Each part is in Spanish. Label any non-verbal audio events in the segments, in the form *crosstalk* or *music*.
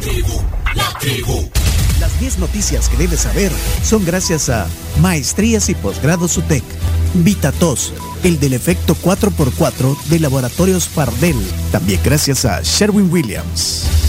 tribu, la tribu. Las 10 noticias que debes saber son gracias a Maestrías y Posgrados UTEC, VitaTos, el del efecto 4x4 de Laboratorios Pardel, también gracias a Sherwin Williams.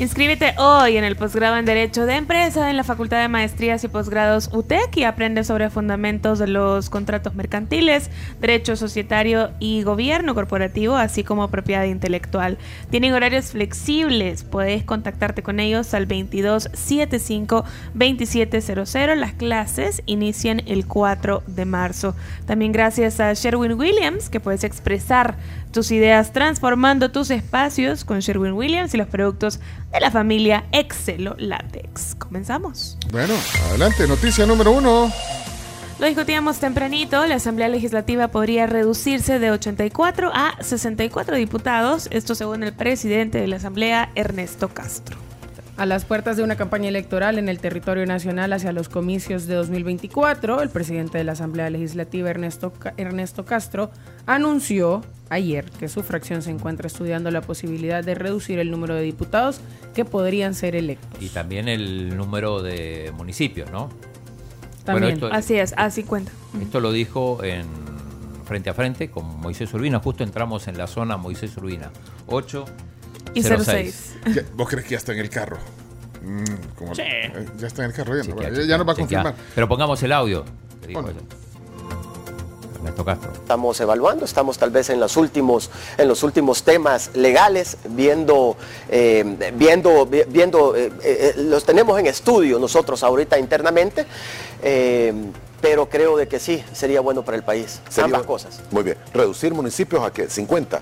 Inscríbete hoy en el posgrado en Derecho de Empresa en la Facultad de Maestrías y Posgrados UTEC y aprende sobre fundamentos de los contratos mercantiles, derecho societario y gobierno corporativo, así como propiedad intelectual. Tienen horarios flexibles, puedes contactarte con ellos al 2275 2700. Las clases inician el 4 de marzo. También gracias a Sherwin Williams, que puedes expresar tus ideas transformando tus espacios con Sherwin Williams y los productos de la familia Excelo Latex. Comenzamos. Bueno, adelante, noticia número uno. Lo discutíamos tempranito, la Asamblea Legislativa podría reducirse de 84 a 64 diputados, esto según el presidente de la Asamblea, Ernesto Castro. A las puertas de una campaña electoral en el territorio nacional hacia los comicios de 2024, el presidente de la Asamblea Legislativa, Ernesto, Ernesto Castro, anunció ayer que su fracción se encuentra estudiando la posibilidad de reducir el número de diputados que podrían ser electos. Y también el número de municipios, ¿no? También, así es, así cuenta. Esto lo dijo en frente a frente con Moisés Urbina, justo entramos en la zona Moisés Urbina, 8 y 06. ¿Vos crees que ya está en el carro? Mm, sí. Eh, ya está en el carro, ya, ya, nos va a confirmar. Pero pongamos el audio. Estamos evaluando, estamos tal vez en los últimos, en los últimos temas legales, viendo, eh, viendo, viendo, eh, los tenemos en estudio nosotros ahorita internamente, pero creo de que sí, sería bueno para el país. Ambas cosas. Muy bien. ¿Reducir municipios a qué? ¿50?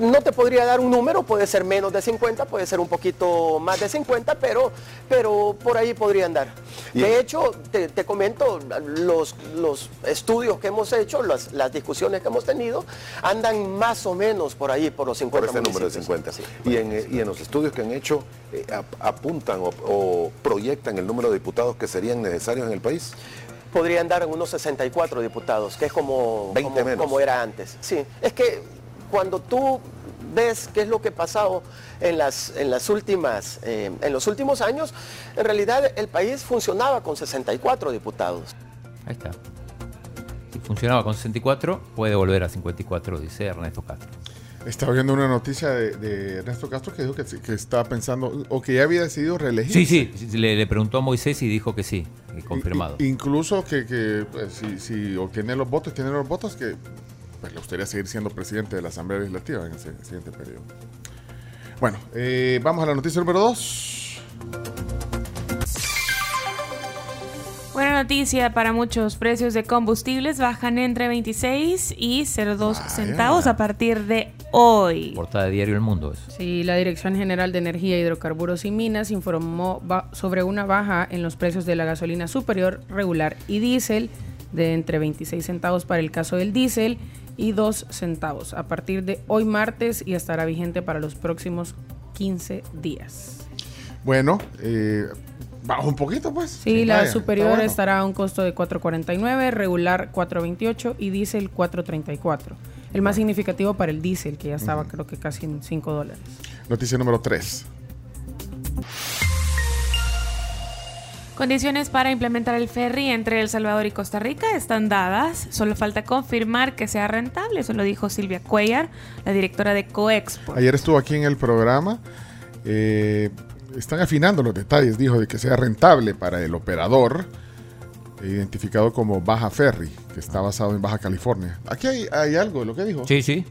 No te podría dar un número, puede ser menos de 50, puede ser un poquito más de 50, pero, pero por ahí podría andar. De hecho, te, comento, los, los, estudios que hemos hecho, las, discusiones que hemos tenido, andan más o menos por ahí, por los 50. Por ese número de 50. y, en, los estudios que han hecho, eh, apuntan o, proyectan el número de diputados que serían necesarios en el país podría andar en unos 64 diputados, que es como, como, como, era antes. Sí, es que cuando tú ves qué es lo que ha pasado en, las, en, las últimas, eh, en los últimos años, en realidad el país funcionaba con 64 diputados. Ahí está. Si funcionaba con 64, puede volver a 54, dice Ernesto Castro. Estaba viendo una noticia de, Ernesto Castro que dijo que, estaba pensando, o que ya había decidido reelegir. Sí, sí, le, preguntó a Moisés y dijo que sí, confirmado. incluso que, pues, si, si obtiene los votos, tiene los votos, que pues le gustaría seguir siendo presidente de la Asamblea Legislativa en el siguiente periodo. Bueno, eh, vamos a la noticia número 2. Buena noticia para muchos. Precios de combustibles bajan entre 26 y 02 centavos a partir de hoy. Portada de Diario El Mundo. Sí, la Dirección General de Energía, Hidrocarburos y Minas informó sobre una baja en los precios de la gasolina superior, regular y diésel de entre 26 centavos para el caso del diésel y 2 centavos a partir de hoy martes y estará vigente para los próximos 15 días. Bueno, eh, bajo un poquito pues. Sí, la superior estará a un costo de 4.49, regular 4.28 y diésel 4.34. El más significativo para el diésel, que ya estaba creo que casi en 5 dólares. Noticia número 3. Condiciones para implementar el ferry entre El Salvador y Costa Rica están dadas. Solo falta confirmar que sea rentable. Eso lo dijo Silvia Cuellar, la directora de Coexpo. Ayer estuvo aquí en el programa. Eh, están afinando los detalles, dijo, de que sea rentable para el operador, identificado como Baja Ferry, que está basado en Baja California. Aquí hay, algo de lo que dijo. Sí, sí.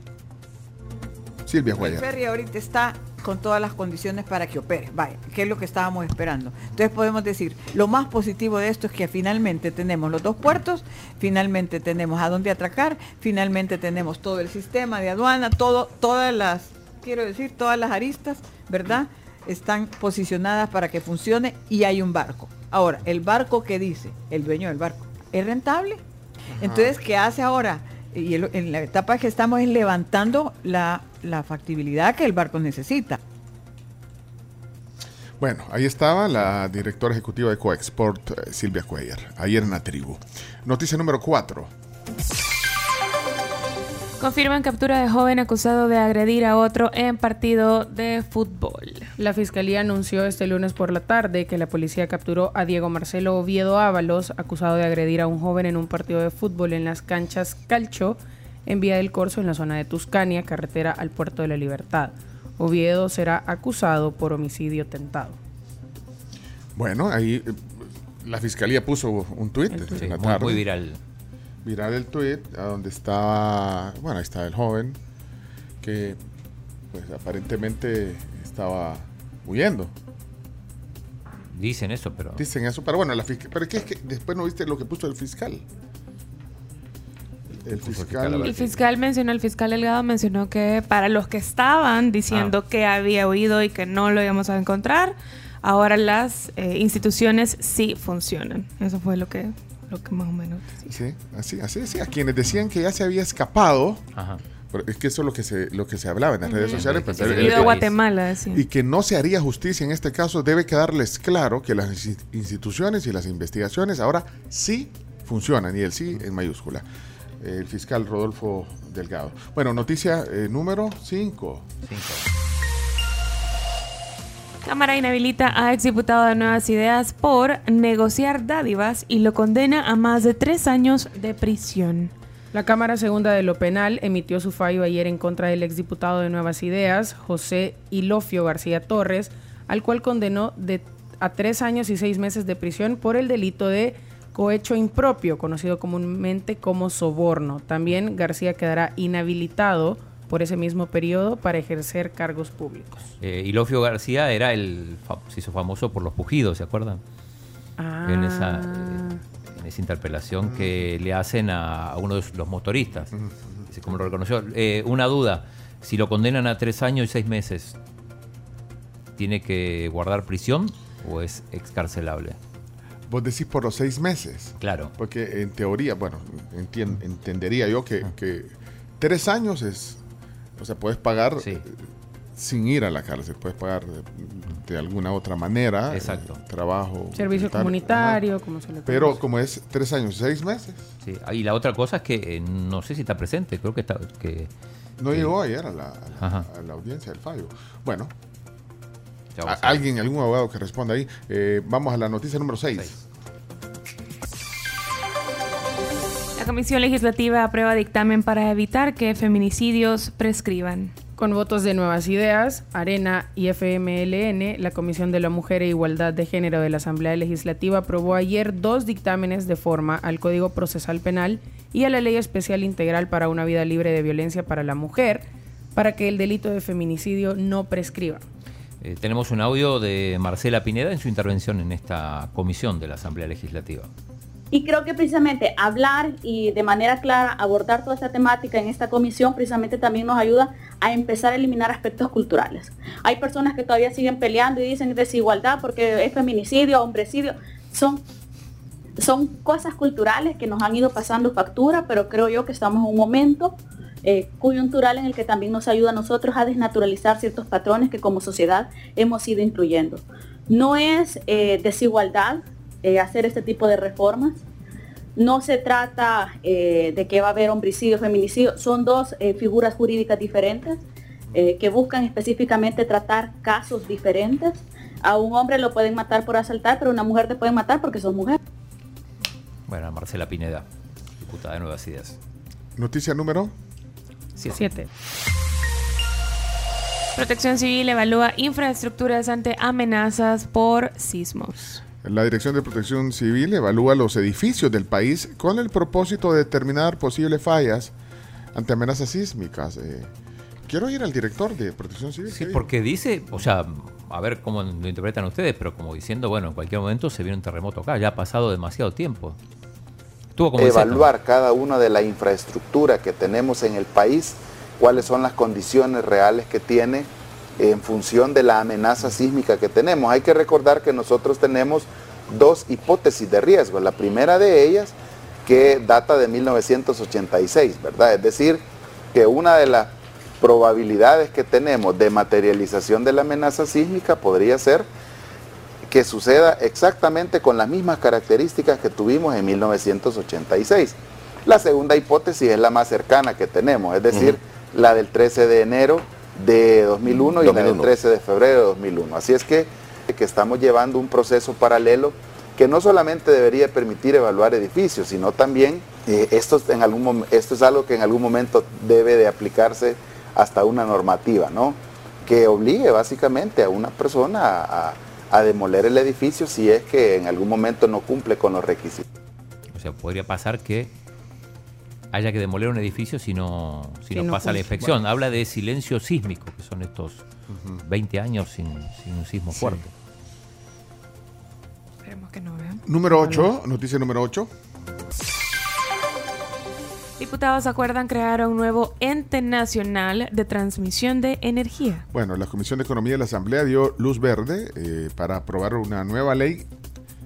Silvia Cuellar. El ferry ahorita está con todas las condiciones para que opere. Vaya, que es lo que estábamos esperando. Entonces podemos decir, lo más positivo de esto es que finalmente tenemos los dos puertos, finalmente tenemos a dónde atracar, finalmente tenemos todo el sistema de aduana, todo, todas las, quiero decir, todas las aristas, ¿verdad? Están posicionadas para que funcione y hay un barco. Ahora, el barco que dice el dueño del barco, ¿es rentable? Entonces, ¿qué hace ahora? y en la etapa que estamos es levantando la, factibilidad que el barco necesita. Bueno, ahí estaba la directora ejecutiva de Coexport, eh, Silvia Cuellar, ayer en la tribu. Noticia número 4. Confirman captura de joven acusado de agredir a otro en partido de fútbol. La fiscalía anunció este lunes por la tarde que la policía capturó a Diego Marcelo Oviedo Ábalos, acusado de agredir a un joven en un partido de fútbol en las canchas Calcho, en Vía del Corso, en la zona de Tuscania, carretera al Puerto de la Libertad. Oviedo será acusado por homicidio tentado. Bueno, ahí eh, la fiscalía puso un tuit Sí, en la muy, tarde. muy viral. Viral el tuit a donde estaba, bueno, ahí está el joven que pues aparentemente estaba huyendo. Dicen eso, pero. Dicen eso, pero bueno, la fiscal, pero es que, es que después no viste lo que puso el fiscal. El fiscal? El fiscal mencionó, el fiscal Delgado mencionó que para los que estaban diciendo Ah. que había huido y que no lo íbamos a encontrar, ahora las eh, instituciones sí funcionan. Eso fue lo que, lo que más o menos. Sí, así, así, sí. A quienes decían que ya se había escapado, Ajá. es que eso es lo que se, lo que se hablaba en las redes sociales. pues, Sí, el- sí, el-. Guatemala, decía. y que no se haría justicia en este caso, debe quedarles claro que las insti- instituciones y las investigaciones ahora sí funcionan, y el sí en mayúscula. El fiscal Rodolfo Delgado. Bueno, noticia eh, número 5. Cinco. Cámara inhabilita a exdiputado de Nuevas Ideas por negociar dádivas y lo condena a más de tres años de prisión. La Cámara Segunda de lo Penal emitió su fallo ayer en contra del exdiputado de Nuevas Ideas, José Ilofio García Torres, al cual condenó de, a tres años y seis meses de prisión por el delito de cohecho impropio, conocido comúnmente como soborno. También García quedará inhabilitado por ese mismo periodo para ejercer cargos públicos. Eh, Ilofio García era el. se hizo famoso por los pujidos, ¿se acuerdan? En esa, Ah. en esa interpelación que le hacen a, uno de los motoristas. Como lo reconoció. Eh, una duda: si lo condenan a tres años y seis meses, ¿tiene que guardar prisión o es excarcelable? Vos decís por los seis meses. Claro. Porque en teoría, bueno, entien- entendería yo que, que tres años es. O sea, puedes pagar Sí. eh, sin ir a la cárcel, puedes pagar de, de alguna otra manera. Exacto. eh, trabajo. Servicio comunitario, comunitario, ajá. como se le Pero conoce. como es tres años seis meses, Sí. Ah, Y la otra cosa es que eh, no sé si está presente, creo que está. Que, no llegó ayer a la, a la- Ajá. a la audiencia del fallo. Bueno, alguien, algún abogado que responda ahí. Eh, vamos a la noticia número seis. Seis. La Comisión Legislativa aprueba dictamen para evitar que feminicidios prescriban. Con votos de Nuevas Ideas, Arena y FMLN, la Comisión de la Mujer e Igualdad de Género de la Asamblea Legislativa aprobó ayer dos dictámenes de forma al Código Procesal Penal y a la Ley Especial Integral para una vida libre de violencia para la mujer, para que el delito de feminicidio no prescriba. Eh, tenemos un audio de Marcela Pineda en su intervención en esta comisión de la Asamblea Legislativa. Y creo que precisamente hablar y de manera clara abordar toda esta temática en esta comisión precisamente también nos ayuda a empezar a eliminar aspectos culturales. Hay personas que todavía siguen peleando y dicen desigualdad porque es feminicidio, homicidio. Son, son cosas culturales que nos han ido pasando factura, pero creo yo que estamos en un momento eh, coyuntural en el que también nos ayuda a nosotros a desnaturalizar ciertos patrones que como sociedad hemos ido incluyendo. No es eh, desigualdad eh, hacer este tipo de reformas. No se trata eh, de que va a haber homicidio, feminicidio. Son dos eh, figuras jurídicas diferentes eh, que buscan específicamente tratar casos diferentes. A un hombre lo pueden matar por asaltar, pero a una mujer te pueden matar porque son mujer. Bueno, Marcela Pineda, diputada de Nuevas Ideas. Noticia número Siete. Siete. Protección Civil evalúa infraestructuras ante amenazas por sismos. La Dirección de Protección Civil evalúa los edificios del país con el propósito de determinar posibles fallas ante amenazas sísmicas. Eh, quiero ir al director de Protección Civil. Sí, porque dice, o sea, a ver cómo lo interpretan ustedes, pero como diciendo, bueno, en cualquier momento se viene un terremoto acá, ya ha pasado demasiado tiempo. Evaluar cada una de la infraestructura que tenemos en el país, cuáles son las condiciones reales que tiene en función de la amenaza sísmica que tenemos. Hay que recordar que nosotros tenemos dos hipótesis de riesgo. La primera de ellas, que data de 1986, ¿verdad? Es decir, que una de las probabilidades que tenemos de materialización de la amenaza sísmica podría ser que suceda exactamente con las mismas características que tuvimos en 1986. La segunda hipótesis es la más cercana que tenemos, es decir, la del 13 de enero de 2001 y la del 2001. 13 de febrero de 2001. Así es que, que estamos llevando un proceso paralelo que no solamente debería permitir evaluar edificios, sino también eh, esto, en algún, esto es algo que en algún momento debe de aplicarse hasta una normativa, ¿no? Que obligue básicamente a una persona a, a- a demoler el edificio si es que en algún momento no cumple con los requisitos. O sea, podría pasar que haya que demoler un edificio si no, si Si no no pasa la inspección. Habla de silencio sísmico, que son estos 20 años sin, sin un sismo fuerte. Esperemos que no vean. Número 8, noticia número 8. Diputados acuerdan crear un nuevo ente nacional de transmisión de energía. Bueno, la Comisión de Economía de la Asamblea dio luz verde eh, para aprobar una nueva ley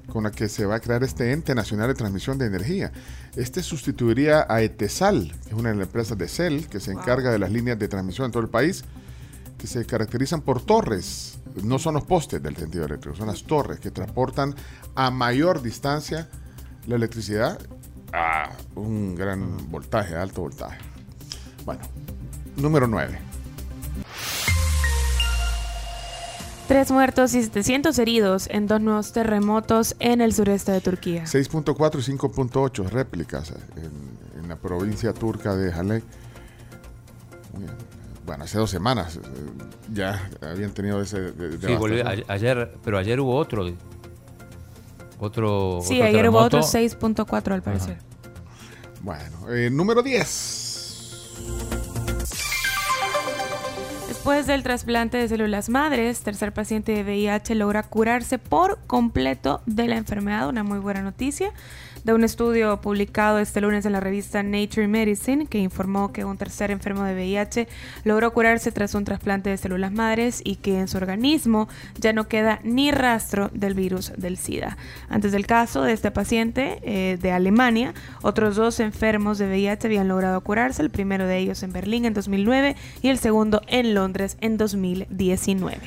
con la que se va a crear este ente nacional de transmisión de energía. Este sustituiría a ETESAL, que es una de las empresas de CEL que se encarga de las líneas de transmisión en todo el país, que se caracterizan por torres. No son los postes del tendido eléctrico, son las torres que transportan a mayor distancia la electricidad a un gran voltaje, alto voltaje. Bueno, número 9. Tres muertos y 700 heridos en dos nuevos terremotos en el sureste de Turquía. 6.4 y 5.8 réplicas en, en la provincia turca de Halep. Bueno, hace dos semanas eh, ya habían tenido ese. de- Sí, volvió- ayer, pero ayer hubo otro. Otro. Sí, otro ayer hubo otro terremoto. 6.4 al parecer. Bueno, eh, número 10. Después del trasplante de células madres, tercer paciente de VIH logra curarse por completo de la enfermedad. Una muy buena noticia de un estudio publicado este lunes en la revista Nature Medicine que informó que un tercer enfermo de VIH logró curarse tras un trasplante de células madres y que en su organismo ya no queda ni rastro del virus del SIDA. Antes del caso de este paciente eh, de Alemania, otros dos enfermos de VIH habían logrado curarse, el primero de ellos en Berlín en 2009 y el segundo en Londres en 2019.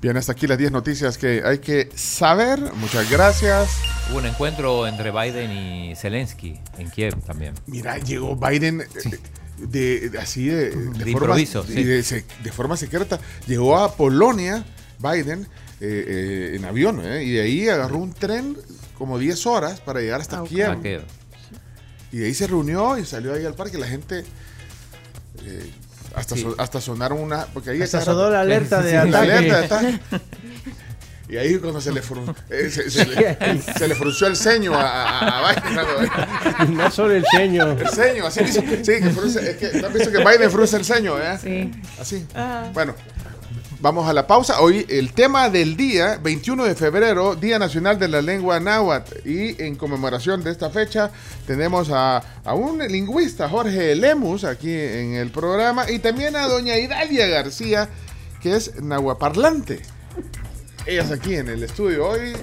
Bien, hasta aquí las 10 noticias que hay que saber. Muchas gracias. Hubo un encuentro entre Biden y Zelensky en Kiev también. Mira, llegó Biden eh, de, de- así de, de De forma, improviso, sí. de, forma secreta. Llegó a Polonia, Biden, eh, eh, en avión, eh, y de ahí agarró un tren como 10 horas para llegar hasta Kiev. Ah, Kiev. Y de ahí se reunió y salió ahí al parque. La gente. eh, hasta, Sí. so- hasta sonaron una. Porque ahí Hasta sonó la alerta de La alerta de ataque. *laughs* Y ahí cuando se le, frun- *laughs* eh, se, se le, se le frunció el ceño a, a- a Biden. No solo el ceño. El ceño, así dice. Sí, que frunce, es que, ¿no has visto que Biden frunce el ceño, eh? Sí. Así. Bueno, vamos a la pausa. Hoy el tema del día, 21 de febrero, Día Nacional de la Lengua Náhuatl. Y en conmemoración de esta fecha tenemos a, a un lingüista, Jorge Lemus, aquí en el programa. Y también a doña Idalia García, que es nahuaparlante. Ellas aquí en el estudio hoy,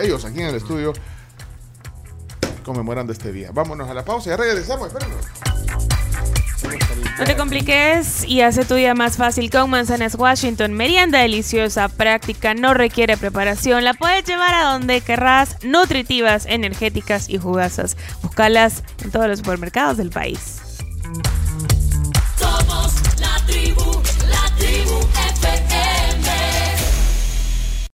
ellos aquí en el estudio, conmemorando este día. Vámonos a la pausa, ya regresamos, espérenos. No te compliques y hace tu día más fácil con Manzanas Washington. Merienda deliciosa, práctica, no requiere preparación. La puedes llevar a donde querrás, nutritivas, energéticas y jugosas. Búscalas en todos los supermercados del país.